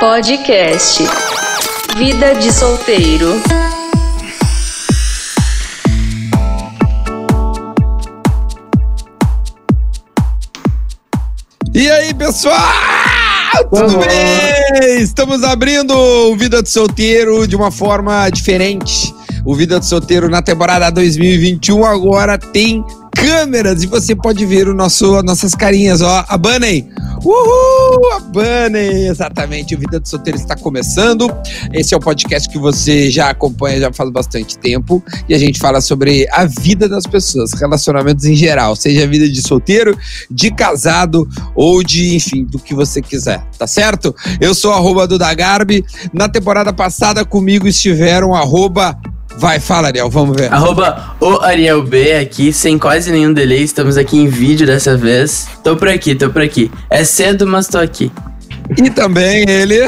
Podcast Vida de Solteiro. E aí, pessoal? Tudo bem? Estamos abrindo o Vida de Solteiro de uma forma diferente. O Vida de Solteiro na temporada 2021 agora tem câmeras e você pode ver o nosso, nossas carinhas, ó. A Bunny. Uhul! A Bunny! Exatamente, o Vida de Solteiro está começando. Esse é o podcast que você já acompanha já faz bastante tempo e a gente fala sobre a vida das pessoas, relacionamentos em geral, seja a vida de solteiro, de casado ou de, enfim, do que você quiser, tá certo? Eu sou arroba do Dagarbi. Na temporada passada comigo estiveram arroba Vai, fala, Ariel, vamos ver. Arroba o Ariel B aqui, sem quase nenhum delay. Estamos aqui em vídeo dessa vez. Tô por aqui, tô por aqui. É cedo, mas tô aqui. E também ele.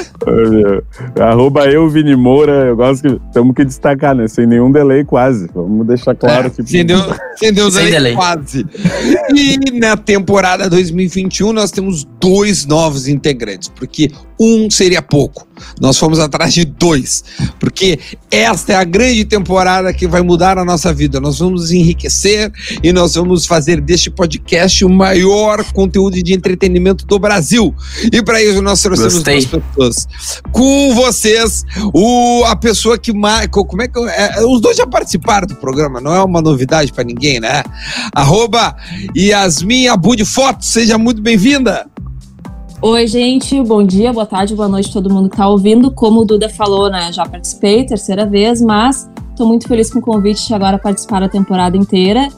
Arroba eu, Vini Moura. Eu gosto que. Temos que destacar, né? Sem nenhum delay, quase. Vamos deixar claro É, que. sem, deu, sem Deus Sem aí, delay. quase. E na temporada 2021 nós temos dois novos integrantes, porque um seria pouco. Nós fomos atrás de dois, porque esta é a grande temporada que vai mudar a nossa vida. Nós vamos enriquecer e nós vamos fazer deste podcast o maior conteúdo de entretenimento do Brasil. E para isso nós trouxemos Gostei. duas pessoas. Com vocês, o, a pessoa que mais. Como é que. eu- é, os dois já participaram do programa, não é uma novidade para ninguém, né? Arroba Yasmin Abud Fotos, seja muito bem-vinda. Oi, gente, bom dia, boa tarde, boa noite a todo mundo que tá ouvindo. Como o Duda falou, né, já participei, terceira vez, mas tô muito feliz com o convite de agora participar da temporada inteira.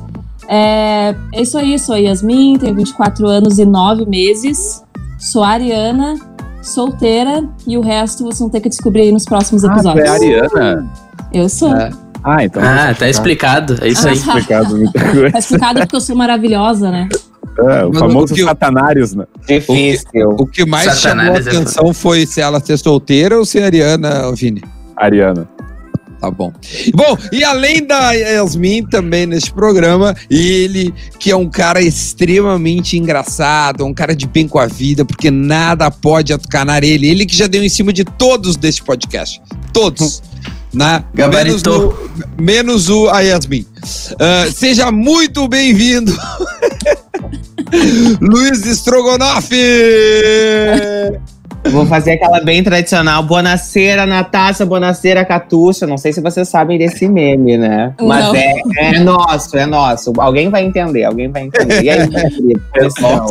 É, é isso aí, sou a Yasmin, tenho 24 anos e 9 meses, sou ariana, solteira, e o resto vocês vão ter que descobrir aí nos próximos Ah, tu episódios. é Ariana? Eu sou. É. Ah, então. Ah, tá explicado. É isso aí. explicado muita coisa. Tá explicado porque eu sou maravilhosa, né? É, o Mas famoso o que satanários, né? Difícil. O que mais Satanás chamou a é atenção foi se ela ser solteira ou ser ariana, Vini. Ariana. Tá bom. Bom, e além da Yasmin também neste programa, ele que é um cara extremamente engraçado, um cara de bem com a vida, porque nada pode atucanar ele. Ele que já deu em cima de todos deste podcast. Todos. Né? Gabaritou. Menos o, menos o a Yasmin. Ah, seja muito bem-vindo, Luiz Strogonoff! Vou fazer aquela bem tradicional. Bonacera, Natasha, Bonacera, Catuxa. Não sei se vocês sabem desse meme, né? Mas é, é nosso, é nosso. Alguém vai entender, alguém vai entender. E aí, meu querido? Pessoal,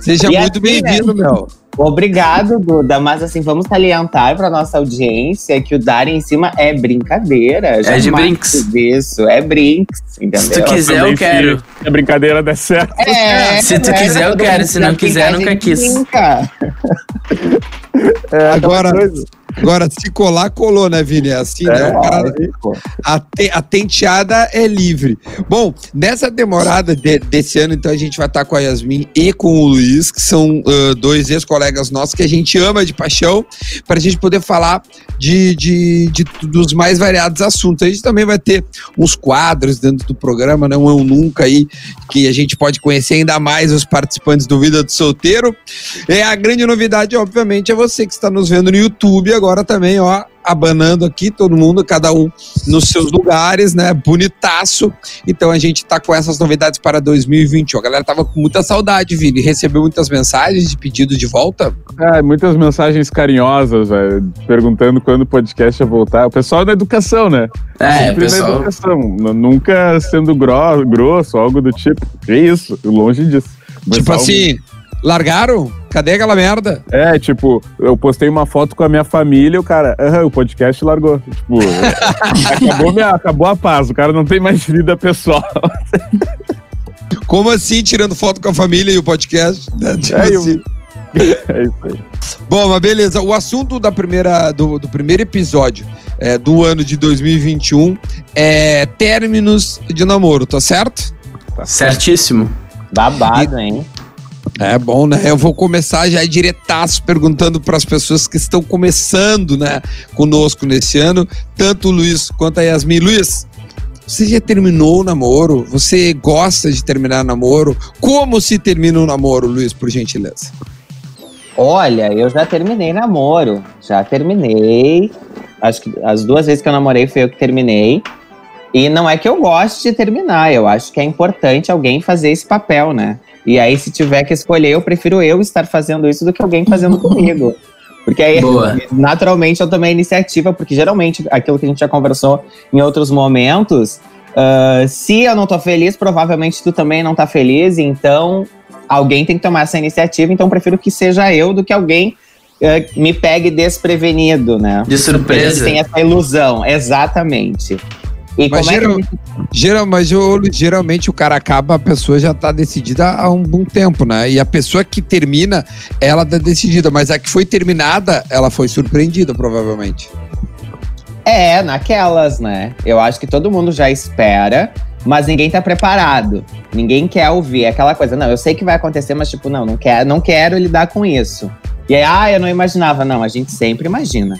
Seja E muito assim, bem-vindo, meu. Obrigado, Duda. Mas assim, vamos salientar para nossa audiência que o dar em cima é brincadeira. É de brinks. Isso, é brinks, entendeu? Se tu quiser, eu Também, quero. Se a brincadeira der certo. É, Se tu é, quiser, eu quero. Se não quiser, nunca quis. brinca. É, Agora-. Agora, se colar, colou, né, Vini? É assim, né? É, O cara- lógico. a, te- a tenteada é livre. Bom, nessa temporada de- desse ano, então, a gente vai estar com a Yasmin e com o Luiz, que são ah, dois ex-colegas nossos que a gente ama de paixão, para a gente poder falar de, de, de- dos mais variados assuntos. A gente também vai ter uns quadros dentro do programa, né? Um Eu Nunca aí, que a gente pode conhecer ainda mais os participantes do Vida do Solteiro. É a grande novidade, obviamente, é você que está nos vendo no YouTube agora também, ó, abanando aqui, todo mundo, cada um nos seus lugares, né? Bonitaço. Então a gente tá com essas novidades para 2021. A galera tava com muita saudade, Vini. Recebeu muitas mensagens de pedido de volta. Ah, muitas mensagens carinhosas, velho, perguntando quando o podcast ia voltar. O pessoal da educação, né? É, Sempre na pessoal. educação. N- Nunca sendo gro grosso, algo do tipo. É isso, longe disso. Mas tipo algo- assim, largaram? Cadê aquela merda? É, tipo, eu postei uma foto com a minha família e o cara, "Aham, o podcast largou. Tipo, acabou, minha- acabou a paz, o cara não tem mais vida pessoal. Como assim, tirando foto com a família e o podcast? Né? Tipo É, eu- assim. É isso aí. Bom, mas beleza. O assunto da primeira, do, do primeiro episódio é, do ano de 2021 é términos de namoro, tá certo? Certíssimo. Babado, hein? É bom, né? Eu vou começar já diretaço perguntando para as pessoas que estão começando, né, conosco nesse ano, tanto o Luiz quanto a Yasmin. Luiz, você já terminou o namoro? Você gosta de terminar namoro? Como se termina um namoro, Luiz, por gentileza? Olha, eu já terminei namoro. Já terminei. Acho que as duas vezes que eu namorei foi eu que terminei. E não é que eu goste de terminar, eu acho que é importante alguém fazer esse papel, né? E aí, se tiver que escolher, eu prefiro eu estar fazendo isso do que alguém fazendo comigo. Porque aí, Boa. naturalmente, eu tomei a iniciativa, porque geralmente, aquilo que a gente já conversou em outros momentos, ah, se eu não tô feliz, provavelmente tu também não tá feliz, então alguém tem que tomar essa iniciativa, então eu prefiro que seja eu do que alguém eh, me pegue desprevenido, né? De surpresa. Tem essa ilusão, exatamente. E Mas como é que geral- Geral, mas eu- geralmente o cara acaba, a pessoa já tá decidida há um bom tempo, né? E a pessoa que termina, ela tá decidida, mas a que foi terminada, ela foi surpreendida, provavelmente. É, naquelas, né? Eu acho que todo mundo já espera, mas ninguém tá preparado. Ninguém quer ouvir É aquela coisa. Não, eu sei que vai acontecer, mas tipo, não, não quero, não quero lidar com isso. E aí, ah, eu não imaginava. Não, a gente sempre imagina.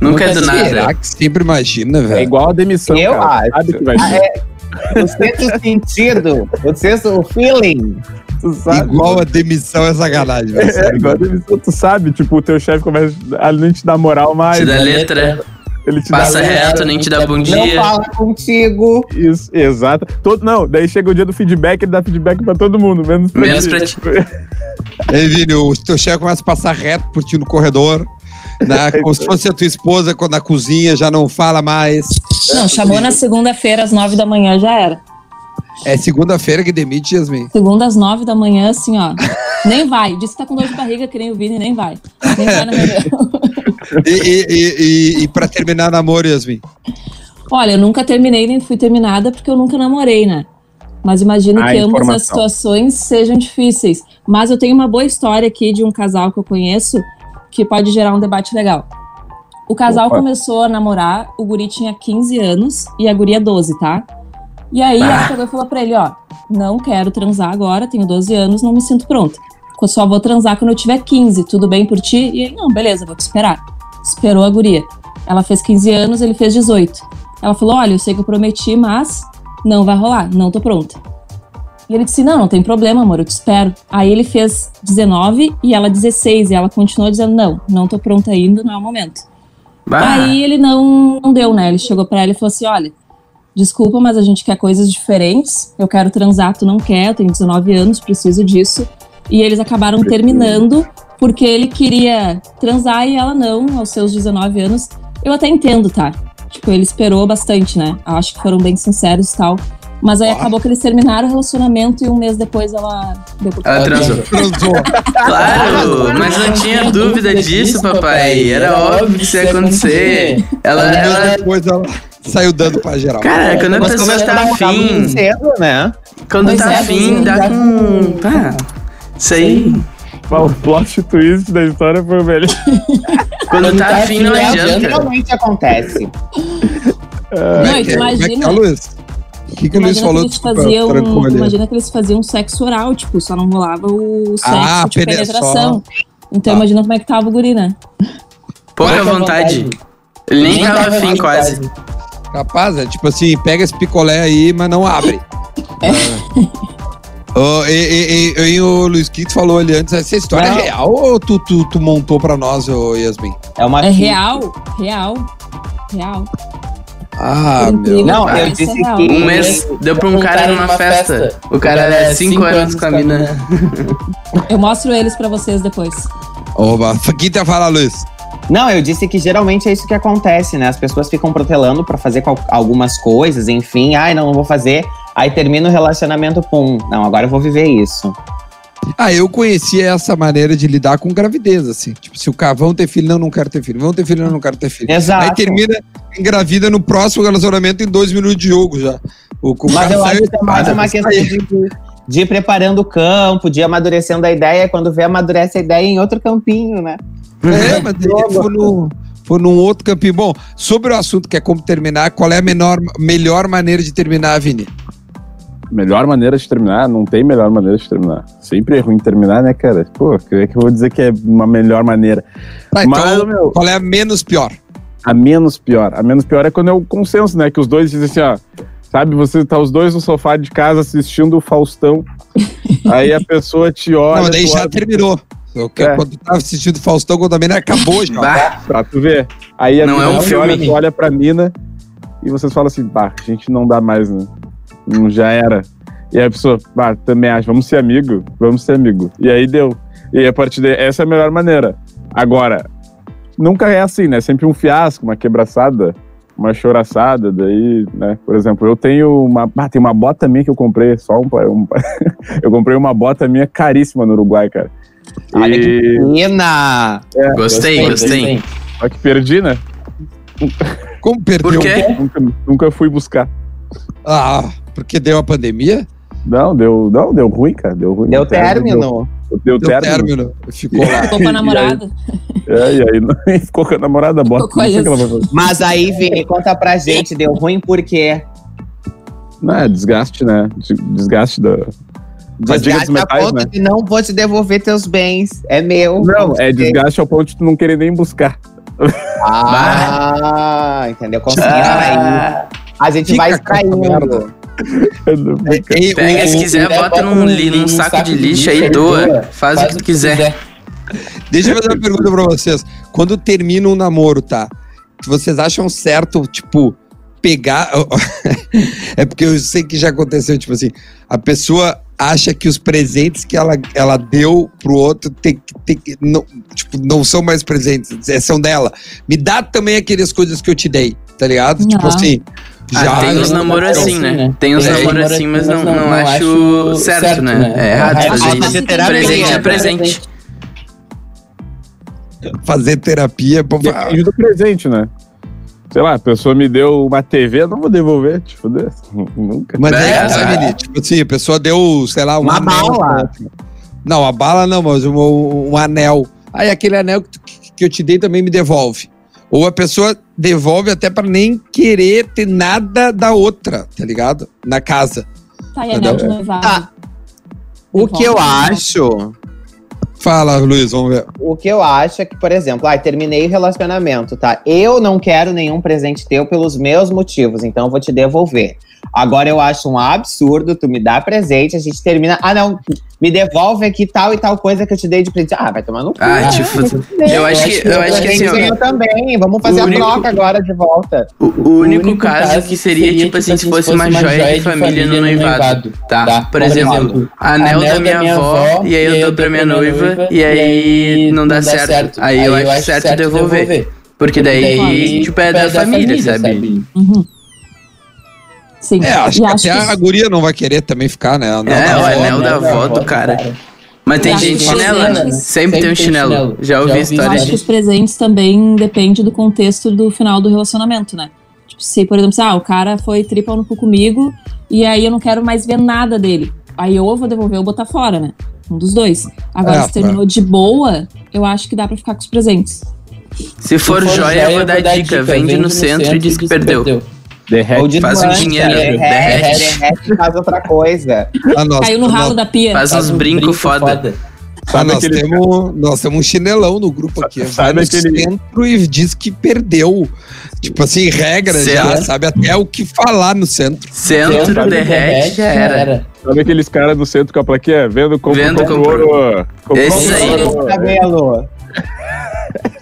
Nunca é do Será nada. que sempre imagina, É velho? igual a demissão. Eu cara. acho. Sabe que vai Ah, é, o sexto sentido, o sexto, o feeling. Tu sabe. Igual a demissão é sacanagem, velho. É, igual a demissão, tu sabe, tipo, o teu chefe começa a não te dar moral mais. Te dá letra, Ele te passa dá letra. reto, nem te dá bom Não dia. fala contigo. Isso, exato. Todo, não, daí chega o dia do feedback, ele dá feedback pra todo mundo, menos pra Menos ti. pra ti. Aí, Vini, o teu chefe começa a passar reto por ti no corredor, né? Como se fosse a tua esposa quando na cozinha já não fala mais. Não, chamou na segunda-feira às nove da manhã, já era. É segunda-feira que demite, Yasmin. Segunda às nove da manhã, assim, ó. Nem vai. Diz que tá com dor de barriga, que nem o Vini, nem vai. Nem vai na reunião. E, e, e, e, e pra terminar namoro, Yasmin? Olha, eu nunca terminei nem fui terminada porque eu nunca namorei, né? Mas imagino Ah, que ambas informação. as situações sejam difíceis. Mas eu tenho uma boa história aqui de um casal que eu conheço que pode gerar um debate legal. O casal Opa. começou a namorar, o guri tinha 15 anos e a guria 12, tá? E aí ela pegou e falou pra ele, ó, não quero transar agora, tenho 12 anos, não me sinto pronta. Eu só vou transar quando eu tiver 15, tudo bem por ti? E ele, não, beleza, vou te esperar. Esperou a guria. Ela fez 15 anos, ele fez 18. Ela falou, olha, eu sei que eu prometi, mas não vai rolar, não tô pronta. E ele disse, não, não tem problema, amor, eu te espero. Aí ele fez 19 e ela 16, e ela continuou dizendo, não, não tô pronta ainda, não é o momento. Aí ele não, não deu, né? Ele chegou pra ela e falou assim: olha, desculpa, mas a gente quer coisas diferentes. Eu quero transar, tu não quer, eu tenho 19 anos, preciso disso. E eles acabaram terminando porque ele queria transar e ela não, aos seus 19 anos. Eu até entendo, tá? Tipo, ele esperou bastante, né? Acho que foram bem sinceros e tal. Mas aí Ah. acabou que eles terminaram o relacionamento e um mês depois ela deu por ela transou. Transou. Claro, mas não tinha dúvida disso, papai. Era óbvio que isso ia acontecer. Ela, Um mês ela, depois ela saiu dando pra geral. cara, quando a Mas pessoa tá afim, cedo, né? quando Pois tá é, afim, é. dá com. Tá. Isso aí. O plot twist da história foi o melhor. Quando tá afim, não É, adianta. Geralmente acontece. Como Não, é é O que, que o Luiz Imagina falou? que eles Desculpa, faziam, trancou ali. imagina que eles faziam sexo oral, tipo, só não rolava o sexo Ah, de pene- penetração. Então Tá. imagina como é que tava o guri, né? Pouca Pouca vontade. Ele nem tava afim quase. Capaz, é tipo assim, pega esse picolé aí, mas não abre. É. Ô, e, e, e, e o Luiz, o que tu falou ali antes? Essa história Não. é real ou tu, tu, tu montou pra nós, ô Yasmin? É uma É real, real, real. Ah, meu. Não, que eu disse é real. que- Um mês deu pra um cara numa festa. O cara é 5 anos com a mina. Eu mostro eles pra vocês depois. Oba, quem tá falando, Luiz? Não, eu disse que geralmente é isso que acontece, né? As pessoas ficam protelando pra fazer algumas coisas, enfim. Ai, não, não vou fazer. Aí termina o relacionamento, pum. Não, agora eu vou viver isso. Ah, eu conhecia essa maneira de lidar com gravidez, assim. Tipo, se o cara, vão ter filho, não, não quero ter filho. Vão ter filho, não, não quero ter filho. Exato. Aí termina engravida no próximo relacionamento em dois minutos de jogo já. O, o Mas eu acho que é mais espada, uma questão de, de ir preparando o campo, de ir amadurecendo a ideia. Quando vê, amadurece a ideia em outro campinho, né? É, mas foi, no, foi num outro campinho. Bom, sobre o assunto que é como terminar, qual é a menor, melhor maneira de terminar, Vini? Melhor maneira de terminar? Não tem melhor maneira de terminar. Sempre é ruim terminar, né, cara? Pô, que é que eu vou dizer que é uma melhor maneira. Tá, Mas, então, meu- qual é a menos pior? A menos pior. A menos pior é quando é o consenso, né? Que os dois dizem assim, ó. Sabe, você tá os dois no sofá de casa assistindo o Faustão. aí a pessoa te olha. não, daí já olha- terminou. Que É. quando tu tava assistindo Faustão, quando a mina acabou já. Bah, Pra tu ver. Aí a Não mina, é um olha, filme. olha pra mina e vocês falam assim, pá, a gente não dá mais, né? Já era. E aí a pessoa, pá, também acha, vamos ser amigo? Vamos ser amigo. E aí deu. E aí, a partir daí, essa é a melhor maneira. Agora, nunca é assim, né? Sempre um fiasco, uma quebraçada, uma choraçada, daí, né? Por exemplo, eu tenho uma, ah, tem uma bota minha que eu comprei, só um, um eu comprei uma bota minha caríssima no Uruguai, cara. Olha que E, pena! gostei, gostei. só que perdi, né? Como perdeu? Por quê? Nunca, nunca fui buscar. Ah, porque deu a pandemia? Não, deu, não, deu ruim, cara. Deu ruim. Deu término término. Deu, deu Deu término. Ficou lá. Ficou com a namorada. É, e aí não, ficou com a namorada, bota. Ficou com Não sei o que ela isso. vai fazer. Mas aí, Vini, conta pra gente, deu ruim por quê? Não, é desgaste, né? Des- Desgaste da. Desgaste a metais, ponto né? de não vou te devolver teus bens. É meu. Não, é desgaste ao ponto de tu não querer nem buscar. Ah, entendeu? Consegui extrair. Ah, A gente Fica vai extraindo. Ei, pega, se quiser, bota num, li- num saco de lixo aí, doa. Faz o que tu quiser. Deixa eu fazer uma pergunta pra vocês. Quando termina um namoro, tá? Vocês acham certo, tipo, pegar. é porque eu sei que já aconteceu, tipo assim, a pessoa acha que os presentes que ela, ela deu pro outro tem, tem, não, tipo, não são mais presentes, é- são dela. Me dá também aquelas coisas que eu te dei, tá ligado? Tipo Não. assim. Já, Ah, tem uns namoros assim, né? Tem uns É, namoros assim, mas não, não acho certo, né? É errado É fazer fazer isso. terapia. Presente é presente. fazer terapia. pô, Depende do presente, né? Sei lá, a pessoa me deu uma TV, eu não vou devolver, te fuder. Nunca. Mas É, é, sabe? tipo assim, a pessoa deu, sei lá, um Uma anel bala. Não, a bala não, mas um, um anel. Aí aquele anel que, tu- que eu te dei também me devolve. Ou a pessoa devolve até pra nem querer ter nada da outra, tá ligado? Na casa. Tá, e anel de noivado. Tá. O que eu acho Fala, Luiz, vamos ver. O que eu acho é que, por exemplo, ai, terminei o relacionamento, tá? Eu não quero nenhum presente teu pelos meus motivos, então eu vou te devolver. Agora eu acho um absurdo, tu me dá presente, a gente termina. Ah, não, me devolve aqui tal e tal coisa que eu te dei de presente. Ah, vai tomar no cu. Ah, né? tipo, Vai eu acho que, eu acho que assim, ó, Eu também, vamos fazer O a único- troca agora de volta. o, o único caso que seria, tipo assim, se fosse uma joia de família no noivado, tá? Por exemplo, anel da minha avó, e aí eu dou pra minha noiva, e aí não dá certo. Aí eu acho certo devolver. Porque daí, tipo, é da família, sabe? Uhum. Sim. É, acho E que até a guria não vai querer também ficar, né? Não, É, não, o não, anel não. da avó do cara. Mas tem acho gente que chinela, né? presente- Sempre tem um chinelo. Já ouvi Eu história acho que os presentes também depende do contexto do final do relacionamento, né? Tipo, se, por exemplo, se, ah, o cara foi tripla no cu comigo e aí eu não quero mais ver nada dele. Aí ou eu vou devolver ou botar fora, né? Um dos dois. Agora, É, se terminou de boa, eu acho que dá pra ficar com os presentes. Se for joia, eu vou dar dica. Vende no centro e diz que perdeu. Derrete. Faz um dinheiro, derrete, derrete. derrete e faz outra coisa. Ah, nós, Caiu no ralo da pia. Faz uns brincos foda. ah, Sabe nós, aquele- temos, nós temos um chinelão no grupo aqui. Vai Sabe no aquele- centro e diz que perdeu. Tipo assim, regra já, sabe até o que falar no centro. Centro, derrete, já era. Sabe aqueles caras no centro com a plaquinha? Vendo, compra, Vendo, ouro. Compra Esse aí. ouro.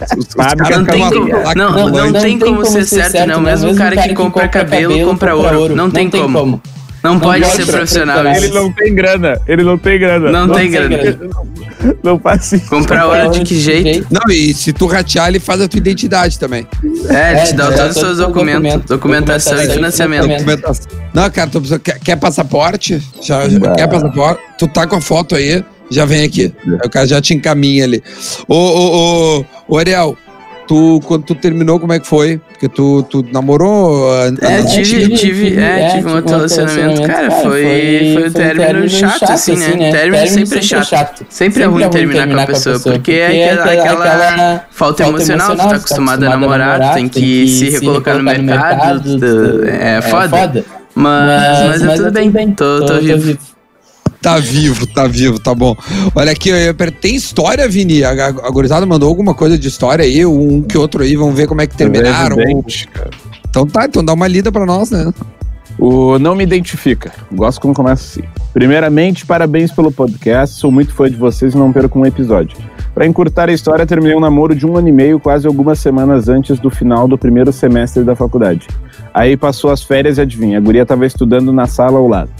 Cabelo. Os, os que Não tem como, não, não, tem como ser certo, né? O mesmo cara que compra cabelo, compra ouro. Não tem como. Não pode pode ser profissional Ele isso. não tem grana. Ele não tem grana. Não tem tem grana. Não faz isso. Comprar ouro de que jeito? Não, e se tu ratear, ele faz a tua identidade também. É, ele te dá todos os seus documentos. Documentação e financiamento. Documentação. Não, cara, tu precisa, quer, quer passaporte? Já, já- Bah. quer passaporte? Tu tá com a foto aí, já vem aqui. Aí o cara já te encaminha ali. Ô, ô, ô, ô Ariel, tu, quando tu terminou, como é que foi? Porque tu, tu namorou? ah, É, ah, tive, tive, é, tive um outro relacionamento. Cara, foi, foi um término chato, assim, né? Término sempre é chato. Sempre é ruim terminar com a pessoa, porque é aquela, aquela falta emocional, tu tá acostumado a namorar, tu tem que se recolocar no mercado, é foda. Mas, mas é tudo bem, tô, tô vivo. Tá vivo, tá vivo, tá bom. Olha aqui, tem história, Vini? A, a, a gurizada mandou alguma coisa de história aí, um que outro aí, vamos ver como é que terminaram. Evidente. Então tá, então dá uma lida pra nós, né? O Não Me Identifica. Gosto quando começa assim. Primeiramente, parabéns pelo podcast. Sou muito fã de vocês e não perco um episódio. Para encurtar a história, terminei um namoro de um ano e meio, quase algumas semanas antes do final do primeiro semestre da faculdade. Aí passou as férias e adivinha, a guria estava estudando na sala ao lado.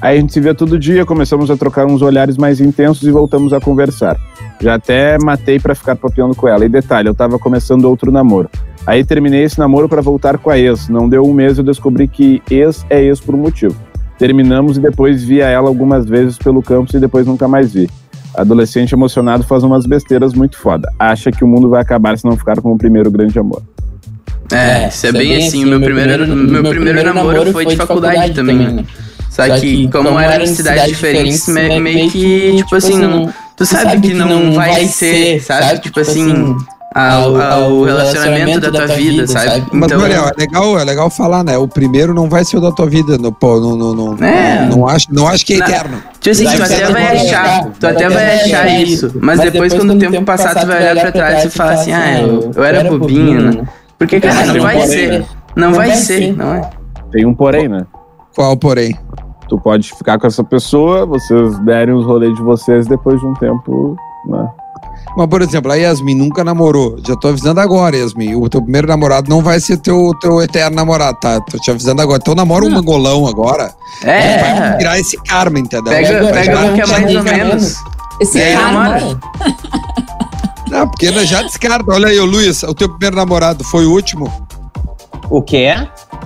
Aí a gente se via todo dia, começamos a trocar uns olhares mais intensos e voltamos a conversar. Já até matei para ficar papiando com ela. E detalhe, eu tava começando outro namoro. Aí terminei esse namoro para voltar com a ex. Não deu um mês eu descobri que ex é ex por um motivo. Terminamos e depois via ela algumas vezes pelo campus e depois nunca mais vi. Adolescente emocionado faz umas besteiras muito foda. Acha que o mundo vai acabar se não ficar com o primeiro grande amor. É, isso é, bem, assim. assim meu, primeiro, meu, meu primeiro, primeiro namoro foi de faculdade, faculdade também, né? Né? Só, Só que, como, como eram cidades diferentes, meio, meio que, tipo, tipo assim, não, tu sabe, sabe que, não, não vai ser, sabe? Tipo, tipo assim, assim ao, ao, o relacionamento, da, tua, vida, sabe? sabe? Mas, então, Gabriel, é legal, é legal falar, né? O primeiro não vai ser o da tua vida, no, pô, não, não, não, é. não, acho, não acho que é eterno. Tipo assim, tu até vai achar, tu até vai achar isso, mas depois, quando o tempo passar, tu vai olhar pra trás e falar assim, ah, eu, eu era bobinho, né? Porque, cara, não vai ser, não vai ser, não é? Tem um porém, né? Qual porém? Tu pode ficar com essa pessoa, vocês derem os rolês de vocês depois de um tempo, né? Mas, por exemplo, a Yasmin nunca namorou. Já tô avisando agora, Yasmin. O teu primeiro namorado não vai ser teu, teu eterno namorado, tá? Tô te avisando agora. Então namora um mangolão agora. É. Vai virar esse karma, entendeu? Pega, pega um que é mais ou menos. Esse é, karma. Não, porque já descarta. Olha aí, Luiz, o teu primeiro namorado foi o último? O quê?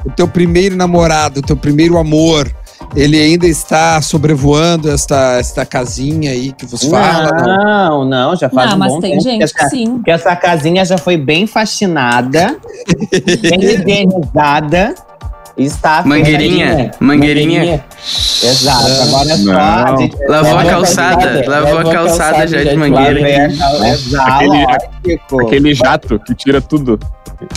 O teu primeiro namorado, o teu primeiro amor ele ainda está sobrevoando esta, esta casinha aí que você fala? Não, não, já faz não, um mas bom tem tempo gente que, essa, sim. que essa casinha já foi bem faxinada, bem higienizada. Está mangueirinha, mangueirinha, mangueirinha. Exato, agora é só. A gente, lavou a calçada, lavou a calçada já de mangueira. Exato, aquele, aquele jato que tira tudo.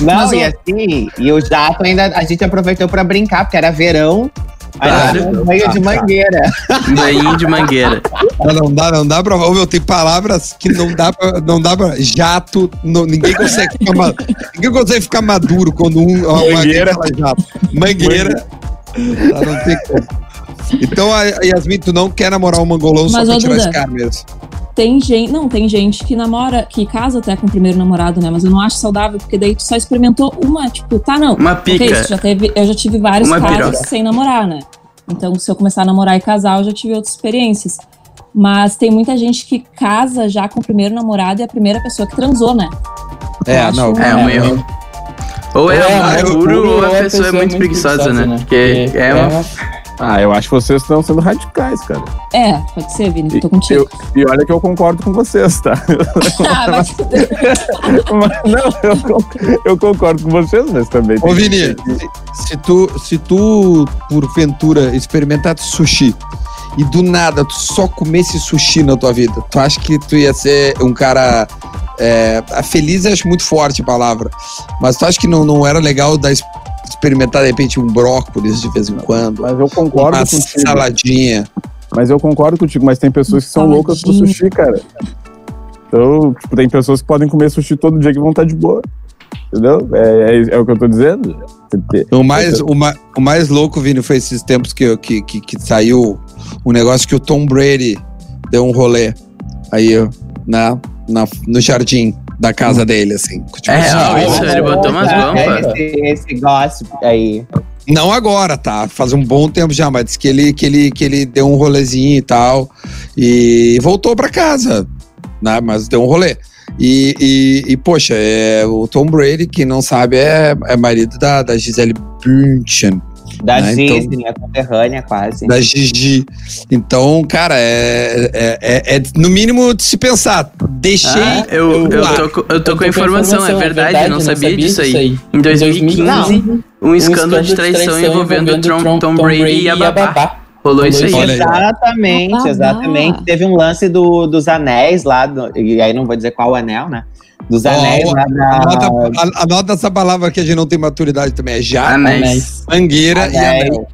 Não, Mas, e assim, e o jato ainda a gente aproveitou para brincar, porque era verão, Claro. Banho de mangueira. Banho de mangueira. Não dá, não dá pra. Ô, meu, tem palavras que não dá pra. Não dá pra jato. Não, ninguém, consegue ficar, ninguém consegue ficar maduro quando um. Mangueira. Jato. Mangueira. Ah, não tem como. Então, a Yasmin, tu não quer namorar um mangolão Mas, só pra tirar esse cara mesmo. Tem gente, não, tem gente que namora, que casa até com o primeiro namorado, né? Mas eu não acho saudável, porque daí tu só experimentou uma, tipo, tá, não. Uma pica. Okay, já teve, eu já tive vários uma casos piroca. sem namorar, né? Então, se eu começar a namorar e casar, eu já tive outras experiências. Mas tem muita gente que casa já com o primeiro namorado e a primeira pessoa que transou, né? É, não. É um erro. Ou é, é puro ou a pessoa é muito preguiçosa, né? né? Porque é, é uma ah, eu acho que vocês estão sendo radicais, cara. É, pode ser, Vini, tô contigo. Eu, e olha que eu concordo com vocês, tá? Ah, mas... mas não, eu, eu, concordo com vocês, mas também. Ô, Vini, se, se, tu, se tu, porventura, experimentar sushi e do nada tu só comesse sushi na tua vida, tu acha que tu ia ser um cara. É, feliz acho muito forte a palavra, mas tu acha que não, não era legal dar experimentar de repente um brócolis de vez em quando. Mas eu concordo uma contigo. saladinha. Mas eu concordo contigo, mas tem pessoas que são saladinha. loucas pro sushi, cara. Então, tipo, tem pessoas que podem comer sushi todo dia que vão estar de boa. Entendeu? É, é, é o que eu tô dizendo. O mais, o, ma, o mais louco, Vini, foi esses tempos que, que, que, que saiu um negócio que o Tom Brady deu um rolê aí na, na, no jardim da casa dele, assim. Tipo, é, ó, isso, ele botou umas guampas. Esse, esse gossip aí. Não agora, tá? Faz um bom tempo já, mas disse que ele, que ele, que ele deu um rolezinho e tal. E voltou pra casa, né? Mas deu um rolê. E, e, e, poxa, é, o Tom Brady, quem não sabe, é, é marido da, da Gisele Bündchen. Da né? Gigi, então, minha conterrânea, quase. Da Gigi. Então, cara, é, é, é, é no mínimo de se pensar. Deixei. Ah, eu, eu, eu, tô, eu tô com a informação, informação, é verdade, é verdade não, sabia, sabia disso aí. aí. Em 2015, não. um escândalo de traição envolvendo Tom, Tom, Tom Brady e a babá. Rolou isso aí. Exatamente, exatamente. Teve um lance do, dos anéis lá, do, e aí não vou dizer qual anel, né? Dos anéis oh, lá da... Anota, anota, essa palavra que a gente não tem maturidade também. É já, anéis. mangueira anéis. e anel.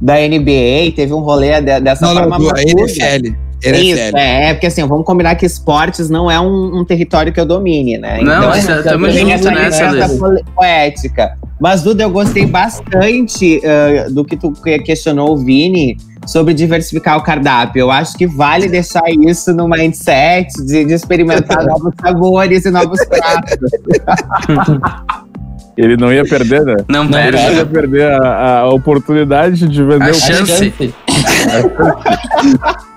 Da NBA, teve um rolê dessa não, forma. Não, do NFL. Ele é Isso, sério. É, é, porque assim, vamos combinar que esportes não é um, um território que eu domine, né? Não, então, estamos juntos nessa, poética. Mas, Duda, eu gostei bastante uh, do que tu questionou o Vini sobre diversificar o cardápio. Eu acho que vale deixar isso no mindset de, de experimentar novos sabores e novos pratos. Ele não ia perder, né? Não, não perde. Ele ia perder a, a oportunidade de vender a o chance.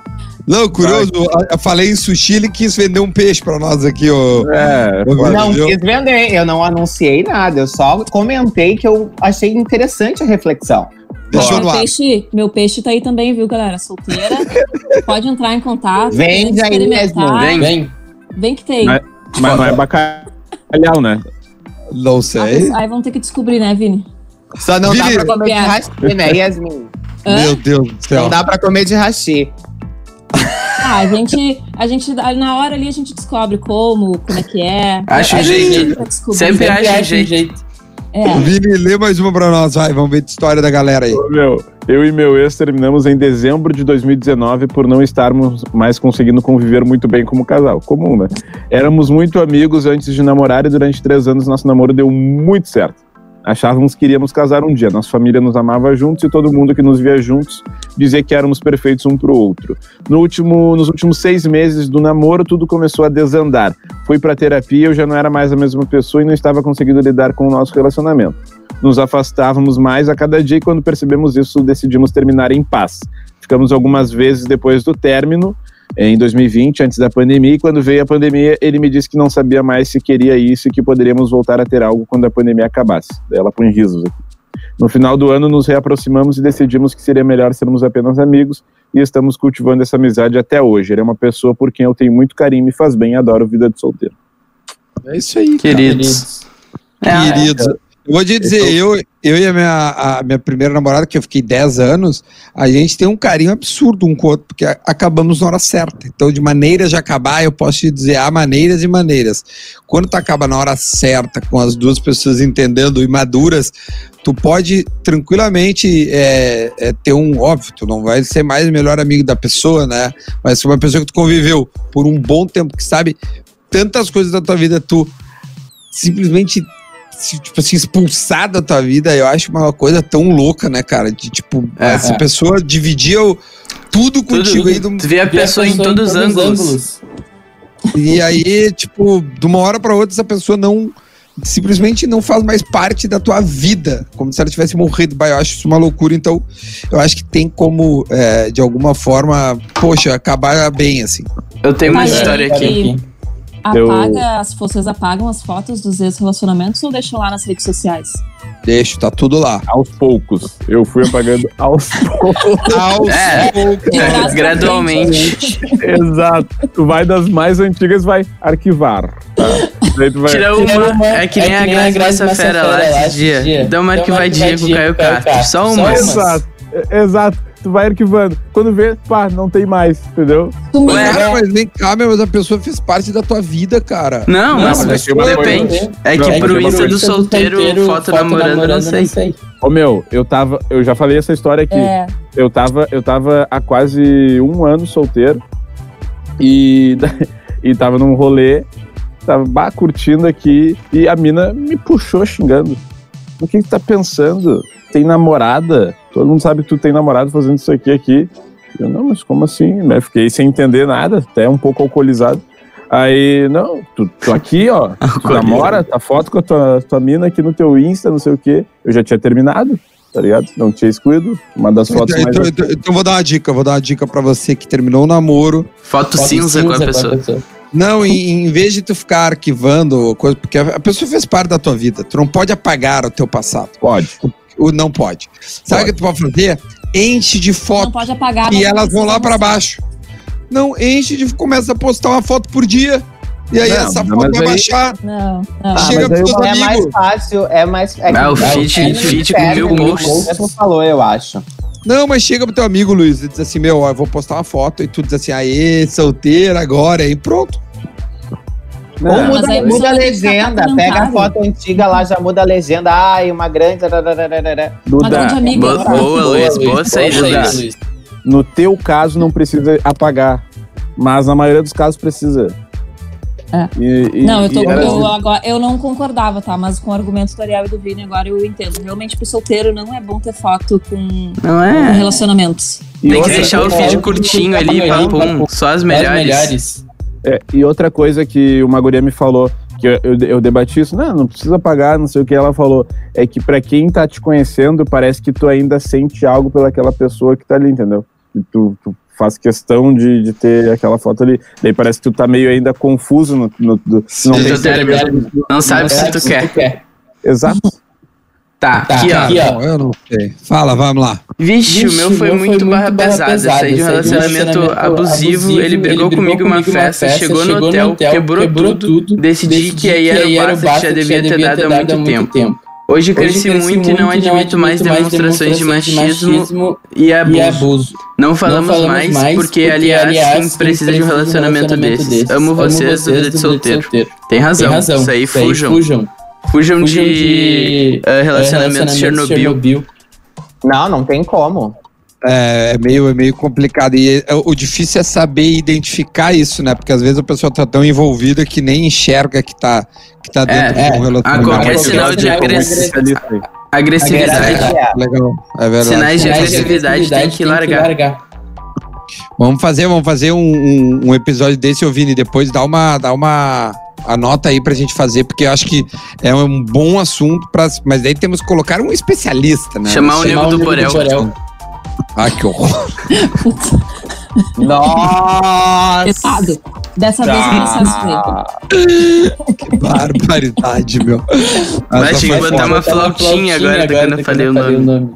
Não, curioso, eu falei em sushi, ele quis vender um peixe pra nós aqui, ó. É, não quis vender, eu não anunciei nada, eu só comentei que eu achei interessante a reflexão. Deixou meu peixe, meu peixe tá aí também, viu, galera? Solteira. Pode entrar em contato. Vem, aí mesmo. Vem, vem. Vem que tem. Mas, mas não é bacalhau, né? Não sei. Aí vão ter que descobrir, né, Vini? Só não Vini. dá pra comer de hashi, né, Yasmin? Meu Deus do céu. Não dá pra comer de hashi. Ah, a gente, a gente, na hora ali a gente descobre como, como é que é. Acho um jeito. Sempre acha um jeito. É. Vini, lê mais uma pra nós, vai. Vamos ver a história da galera aí. Meu, eu e meu ex terminamos em dezembro de 2019 por não estarmos mais conseguindo conviver muito bem como casal. Comum, né? Éramos muito amigos antes de namorar e durante três anos nosso namoro deu muito certo. Achávamos que iríamos casar um dia. Nossa família nos amava juntos e todo mundo que nos via juntos dizia que éramos perfeitos um para o outro. No último, nos últimos seis meses do namoro, tudo começou a desandar. Fui para terapia, eu já não era mais a mesma pessoa e não estava conseguindo lidar com o nosso relacionamento. Nos afastávamos mais a cada dia e quando percebemos isso, decidimos terminar em paz. Ficamos algumas vezes depois do término em 2020, antes da pandemia, e quando veio a pandemia, ele me disse que não sabia mais se queria isso e que poderíamos voltar a ter algo quando a pandemia acabasse. Daí ela põe risos aqui. No final do ano, nos reaproximamos e decidimos que seria melhor sermos apenas amigos e estamos cultivando essa amizade até hoje. Ele é uma pessoa por quem eu tenho muito carinho, me faz bem e adoro vida de solteiro. É isso aí, queridos. Queridos. É, eu vou te dizer, eu, eu e a minha, a minha primeira namorada, que eu fiquei 10 anos, a gente tem um carinho absurdo um com o outro, porque acabamos na hora certa. Então, de maneiras de acabar, eu posso te dizer, há maneiras e maneiras. Quando tu acaba na hora certa, com as duas pessoas entendendo e maduras, tu pode tranquilamente é, é, ter um, óbvio, tu não vai ser mais o melhor amigo da pessoa, né? Mas uma pessoa que tu conviveu por um bom tempo, que sabe tantas coisas da tua vida, tu simplesmente tipo assim, expulsar da tua vida, eu acho uma coisa tão louca, né, cara? De tipo, é, essa é. pessoa dividia o, tudo contigo tudo, aí. Do, tu vê a pessoa, em todos os ângulos. ângulos. E aí, tipo, de uma hora para outra, essa pessoa não simplesmente não faz mais parte da tua vida, como se ela tivesse morrido. Bah, eu acho isso uma loucura, então eu acho que tem como, é, de alguma forma, poxa, acabar bem, assim. Eu tenho uma história aqui. Apaga, eu... as, vocês apagam as fotos dos ex-relacionamentos ou deixam lá nas redes sociais? Deixo, tá tudo lá. Aos poucos. Eu fui apagando aos poucos. aos é, poucos. Gradualmente. Exato. Tu vai das mais antigas, vai arquivar. Tá? vai... Tira uma. É que nem, é que nem a Graça Fera lá esse dia. dia. Dá uma arquivadinha com o Caio Castro. Só uma. Exato. Exato tu vai arquivando. Quando vê, pá, não tem mais, entendeu? Ué, mas vem cá, meu, mas a pessoa fez parte da tua vida, cara. Não, não mas, mas depende. É que não, pro Insta do solteiro, solteiro foto, foto namorando, namorando, não sei. Ô meu, eu tava. Eu já falei essa história aqui. É. Eu, tava, eu tava há quase um ano solteiro. E, e tava num rolê. Tava bah, curtindo aqui. E a mina me puxou xingando. O que, que tá pensando? Tem namorada? Todo mundo sabe que tu tem namorado fazendo isso aqui aqui. Eu, não, mas como assim? Eu fiquei sem entender nada, até um pouco alcoolizado. Aí, não, tu, tu aqui, ó, tu namora, tá foto com a tua, tua mina aqui no teu Insta, não sei o quê. Eu já tinha terminado, tá ligado? Não tinha excluído. Uma das fotos então, mais... Então, então, vou dar uma dica, vou dar uma dica pra você que terminou o namoro. Foto, foto cinza, cinza, com a pessoa. Com a pessoa. Não, em, em, vez de tu ficar arquivando coisa, porque a pessoa fez parte da tua vida, tu não pode apagar o teu passado. Pode. O não pode. Sabe o que tu pode fazer? Enche de fotos. Não pode apagar. E elas vão lá para baixo. Não, enche de. Começa a postar uma foto por dia. E aí não, essa foto vai aí... baixar. Não, não. Chega pros amigos. É mais fácil, é mais. É não, o feed, feed com mil posts. Você falou, eu acho. Não, mas chega pro teu amigo, Luiz, e diz assim: Meu, ó, eu vou postar uma foto. E tu diz assim: Aê, solteira agora. E pronto. Não, Ou muda, muda a legenda, pega a foto antiga lá, já muda a legenda. Ai, uma grande. Uma grande amiga. Boa, boa Luiz. Boa saída, No teu caso, não precisa apagar. Mas na maioria dos casos precisa. É. E, e, não, eu, tô, eu, assim. agora, eu não concordava, tá? Mas com o argumento do Ariel e do Vini, agora eu entendo. Realmente, pro solteiro, não é bom ter foto com, não é. com relacionamentos. E Tem que deixar o vídeo curtinho ali, papum, só as melhores. As melhores. É, e outra coisa que uma guria me falou, que eu, eu, eu, debati isso, não, não precisa pagar, não sei o que ela falou, é que para quem tá te conhecendo, parece que tu ainda sente algo pelaquela pessoa que tá ali, entendeu? E tu, tu faz questão de, de ter aquela foto ali. Daí parece que tu tá meio ainda confuso no. no, no Sim, não, tem cérebro, não sabe se tu, quer. tu quer. Exato. Tá, tá, aqui, ó. aqui, ó. Eu não sei. Fala, vamos lá. Vixe, o meu foi, muito, muito barra pesada. pesada. Saí de um relacionamento, abusivo, abusivo, ele brigou, comigo uma festa, festa, chegou, no hotel, quebrou, quebrou tudo, decidi, decidi que aí era o basta que já devia ter dado há muito tempo. tempo. Hoje cresci, Hoje muito, muito e não admito mais demonstrações, de machismo, machismo e, abuso. e, abuso. Não falamos, não falamos mais, porque, porque, aliás, aliás quem precisa de um relacionamento, relacionamento desses. desses. Amo, Amo vocês, vocês de solteiro. solteiro. Tem razão. Tem razão. Isso aí, fujam. Fujam, fujam de, de uh, relacionamento, Chernobyl. Chernobyl. Não, não tem como. É, é, meio, é meio complicado. E é, o difícil é saber identificar isso, né? Porque às vezes a pessoa tá tão envolvida que nem enxerga que tá, que tá dentro é, de um relacionamento. A qualquer sinal de agressividade. Legal. É verdade. Sinais de agressividade tem que largar. Vamos fazer, vamos fazer um, um, um episódio desse, ô Vini, depois dá uma, dá uma anota aí pra gente fazer, porque eu acho que é um bom assunto, pra, mas daí temos que colocar um especialista, né? Chamar o Nego do Borel. Ai, que horror. Nossa! Pesado. Dessa vez ah, Que barbaridade, meu. Mas tinha que botar uma flautinha agora, agora quando eu falei o nome. nome.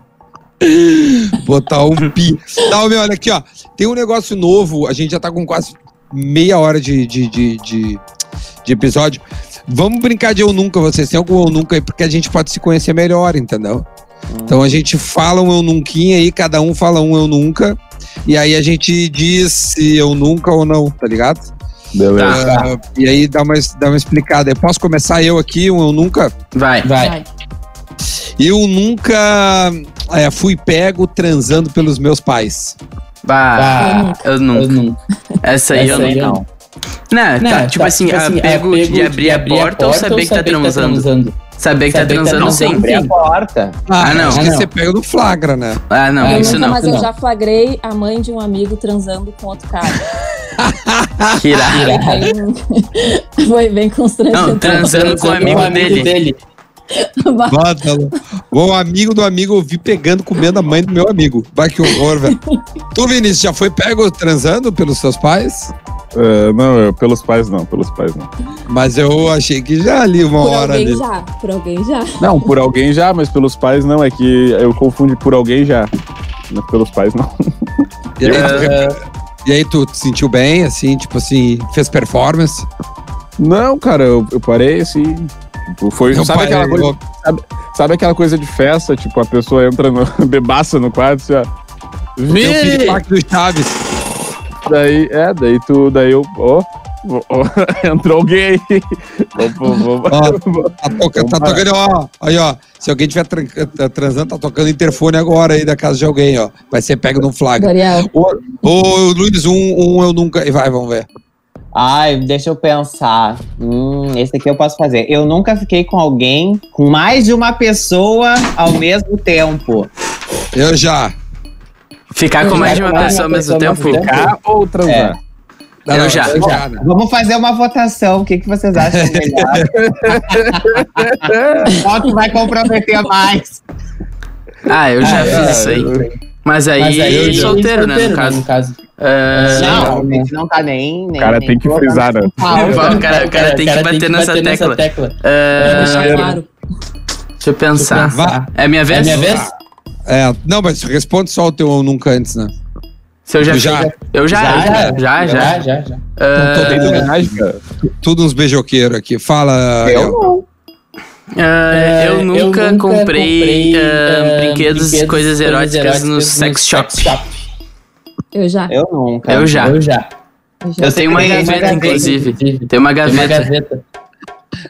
Botar um pi. Não, meu, olha aqui, ó. Tem um negócio novo, a gente já tá com quase meia hora de, de, de, de, de episódio. Vamos brincar de eu nunca, vocês têm algum eu nunca aí, porque a gente pode se conhecer melhor, entendeu? Então a gente fala um eu nunca aí, cada um fala um eu nunca. E aí a gente diz se eu nunca ou não, tá ligado? Beleza. Uh, e aí dá uma, dá uma explicada. Eu posso começar eu aqui, um eu nunca? Vai, vai. Eu nunca é, fui pego transando pelos meus pais. Bah, eu nunca. Eu nunca. Essa aí Essa eu aí não. Não, não tá, tipo, tá, assim, tipo assim, pego, pego de abrir a porta, ou saber que tá, tá transando? Saber que tá transando não, sim. Abrir a porta. Ah, ah não. Acho que você pega no flagra, né? Ah, não, eu isso nunca, não. Mas eu já flagrei a mãe de um amigo transando com outro cara. que irado. Foi bem constrangedor. Não, transando com o amigo, dele. dele. Bota, o amigo do amigo eu vi pegando, comendo a mãe do meu amigo. Vai que horror, velho. tu, Vinícius, já foi pego transando pelos seus pais? Uh, não, eu, pelos pais não, pelos pais não. Mas eu achei que já ali uma por hora. Por alguém ali. já, por alguém já. Não, por alguém já, mas pelos pais não. É que eu confundo por alguém já. Mas pelos pais não. E aí, tu, e aí, tu te sentiu bem, assim, tipo assim, fez performance? Não, cara, eu, eu parei assim. Tipo, foi, sabe aquela coisa. Sabe, sabe, aquela coisa de festa? Tipo, a pessoa entra no, bebaça no quarto e assim, ó. Vini! do Chaves. Daí, é, daí tu, daí eu, ó, oh, oh, entrou alguém aí. tá, toca, tá tocando, ó, aí, ó, se alguém tiver tá transando, tá tocando interfone agora aí da casa de alguém, ó, vai ser pego no flagra. Ô, ô, Luiz, um, um eu nunca, e vai, vamos ver. Ai, deixa eu pensar. Hum, esse aqui eu posso fazer. Eu nunca fiquei com alguém, com mais de uma pessoa ao mesmo tempo. Eu já. Ficar com mais de uma pessoa ao mesmo tempo? Ficar ou transar? É. Não, eu, já. eu já. Vamos fazer uma votação. O que, que vocês acham melhor? Qual que vai comprometer mais? Ah, eu já ah, fiz isso aí. Mas aí, Mas aí eu solteiro, né, no caso. No caso. Uh, não, a gente não tá nem. O cara tem que frisar, né? O cara, o cara tem que bater nessa tecla. Uh, claro. Deixa eu pensar. É minha vez? É minha vez? É, não, mas responde só o teu ou nunca antes, né? Se eu já, já, eu já, já, já, já, já, já. já. Uh, tudo uns beijoqueiros aqui. Fala. Eu não. Uh, eu, nunca eu nunca comprei, comprei uh, brinquedos, brinquedos, coisas eróticas, eróticas no sex shop. shop. Eu já. Eu nunca. Eu já. Eu já. Eu, tenho uma gaveta, inclusive. Tem uma gaveta.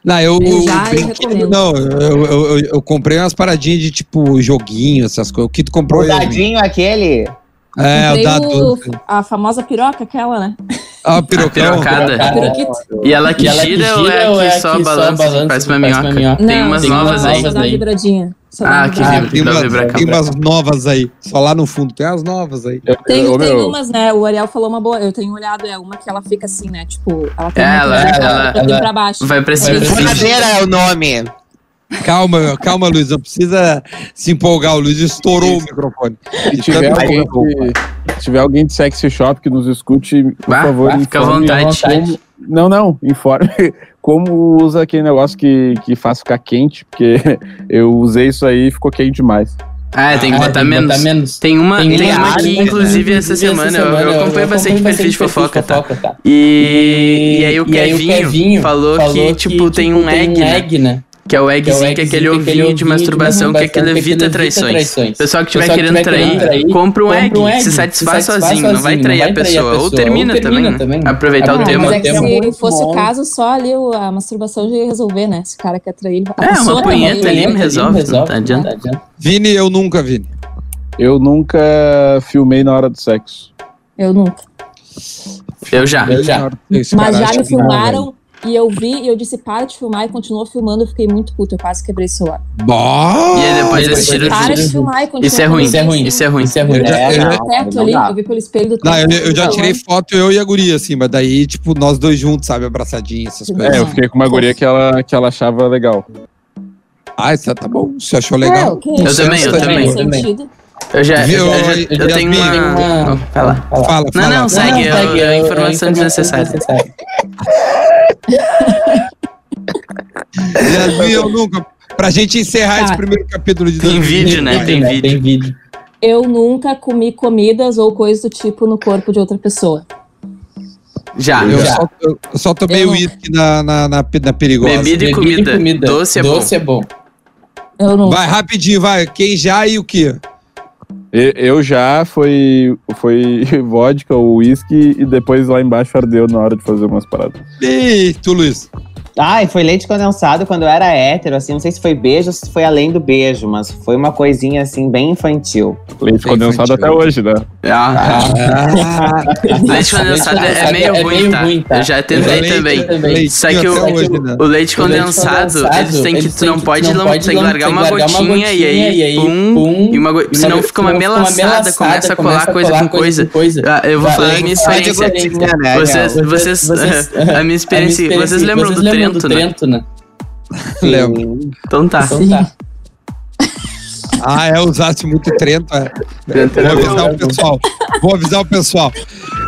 Não, eu, eu, eu não, eu, eu, eu, comprei umas paradinhas de tipo joguinho, essas coisas. O que tu comprou? O dadinho aquele? É, o dado. A famosa piroca, aquela, né? A pirocão. E ela que, e ela gira, que gira ou é, que só balança, faz uma minhoca? Tem umas novas aí. Ah, que ah, tem, umas, tem umas novas aí. Só lá no fundo tem as novas aí. Tem, eu, tem umas, né? O Ariel falou uma boa. Eu tenho olhado, é uma que ela fica assim, né? Tipo, ela tem ela, ela, ela, ela, pra baixo. Vai pra cima é o nome. Calma, calma, Luiz. Não precisa se empolgar. O Luiz estourou o microfone. Se tiver, se tiver alguém de sexy shop que nos escute, por bah, favor, bah, fica à vontade. Como, não, não, informe como usa aquele negócio que, que faz ficar quente, porque eu usei isso aí e ficou quente demais. Ah, tem que ah, botar, menos. botar menos. Tem uma, tem, tem uma aqui, inclusive, essa semana. Eu, eu acompanho bastante perfil de fofoca, tá? tá? E, e, aí o Kevinho falou, falou que, tipo, tipo, tem um egg, egg né? Que é o eggzinho, que é aquele ovinho de masturbação, que é aquele evita traições. Pessoal que estiver querendo trair, compra um egg, se satisfaz sozinho, não vai trair a pessoa. Ou termina também, né? Aproveitar o tema. Mas é que se fosse o caso, só ali a masturbação já ia resolver, né? Se o cara quer trair, É, uma punheta ali me resolve, não tá adianta. Vini, eu nunca, Vini. Eu nunca filmei na hora do sexo. Eu nunca. Eu já. Eu já. Mas já me filmaram e eu vi e eu disse, para de filmar e continuou filmando. Eu fiquei muito puto, eu quase quebrei o celular. Bah! E aí depois eles tiram Para de filmar e continuou Isso é ruim, isso é ruim, isso é ruim, isso é ruim. É, eu, eu, perto ali, eu vi pelo espelho do Não, eu, eu já tirei foto, eu e a guria, assim, mas daí, tipo, nós dois juntos, sabe, abraçadinhos, essas coisas. É, eu fiquei com uma guria que ela, que ela achava legal. Ah, isso tá bom, você achou legal. É, okay. Eu também, eu também. Eu também. Eu já, eu, eu, já, eu, eu tenho uma. fala, fala. fala, Não, não, segue. Não, segue é informação desnecessária. Yasmin, eu nunca. Pra gente encerrar tá. esse primeiro capítulo de Tem vídeo, né? Tem, vídeo. Tem vídeo. Eu nunca comi comidas ou coisas do tipo no corpo de outra pessoa. Já, eu já. Só, eu só tomei uísque na, na, na, na, perigosa. Bebida e comida. comida. Doce é Doce bom. é bom. Eu não. Vai, rapidinho, vai. Quem já e o que? Eu já foi, foi vodka ou uísque e depois lá embaixo ardeu na hora de fazer umas paradas. E tu, Luiz? Ai, foi leite condensado quando eu era hétero, assim, não sei se foi beijo ou se foi além do beijo, mas foi uma coisinha, assim, bem infantil. Leite bem condensado infantil. até hoje, né? Ah, ah. leite condensado é, é, meio, é ruim, meio tá? ruim, tá? Eu já tentei leite, também. também. Só que o, hoje, né? o, leite condensado, eles têm que, tu não pode, não pode largar uma gotinha e aí, pum, e uma, senão fica uma melaçada, começa a colar coisa com coisa. Ah, eu vou falar a minha experiência. Vocês, vocês, a minha experiência, vocês lembram do trem Trento, do né? Trento, né? Lembro. Então tá. Então tá. Ah, é, usasse muito Trento, é. Trento Vou avisar o pessoal. Vou avisar o pessoal.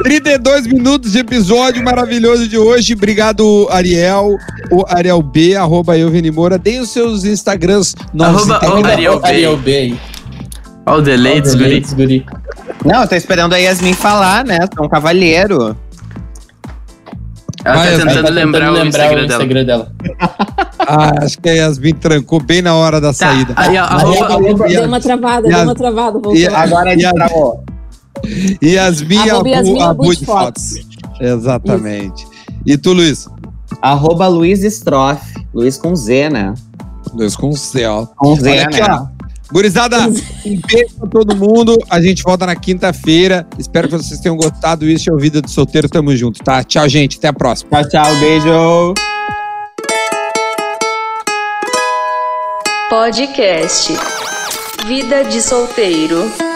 32 minutos de episódio maravilhoso de hoje. Obrigado, Ariel. O Ariel B, arroba eu, Vini Moura. Deem os seus Instagrams. Arroba o Ariel B. Ariel B. Olha o deletes, guri. Não, eu tô esperando a Yasmin falar, né? Sou um cavalheiro. Ela tá tentando, tá lembrar, o Instagram, o Instagram dela. ah, acho que a Yasmin trancou bem na hora da tá. saída. Aí, arroba, deu uma travada, deu uma travada. E, agora ele travou. Yasmin Abu, Yasmin Abu de Fotos. Exatamente. Isso. E tu, Luiz? Arroba Luiz Stroff. Luiz com Z, né? Luiz com Z, ó. Com Z, Olha aqui, né? ó. Gurizada, um beijo pra todo mundo. A gente volta na quinta-feira. Espero que vocês tenham gostado. Isso é o Vida do Solteiro. Tamo junto, tá? Tchau, gente. Até a próxima. Tchau, tchau. Beijo. Podcast Vida de Solteiro.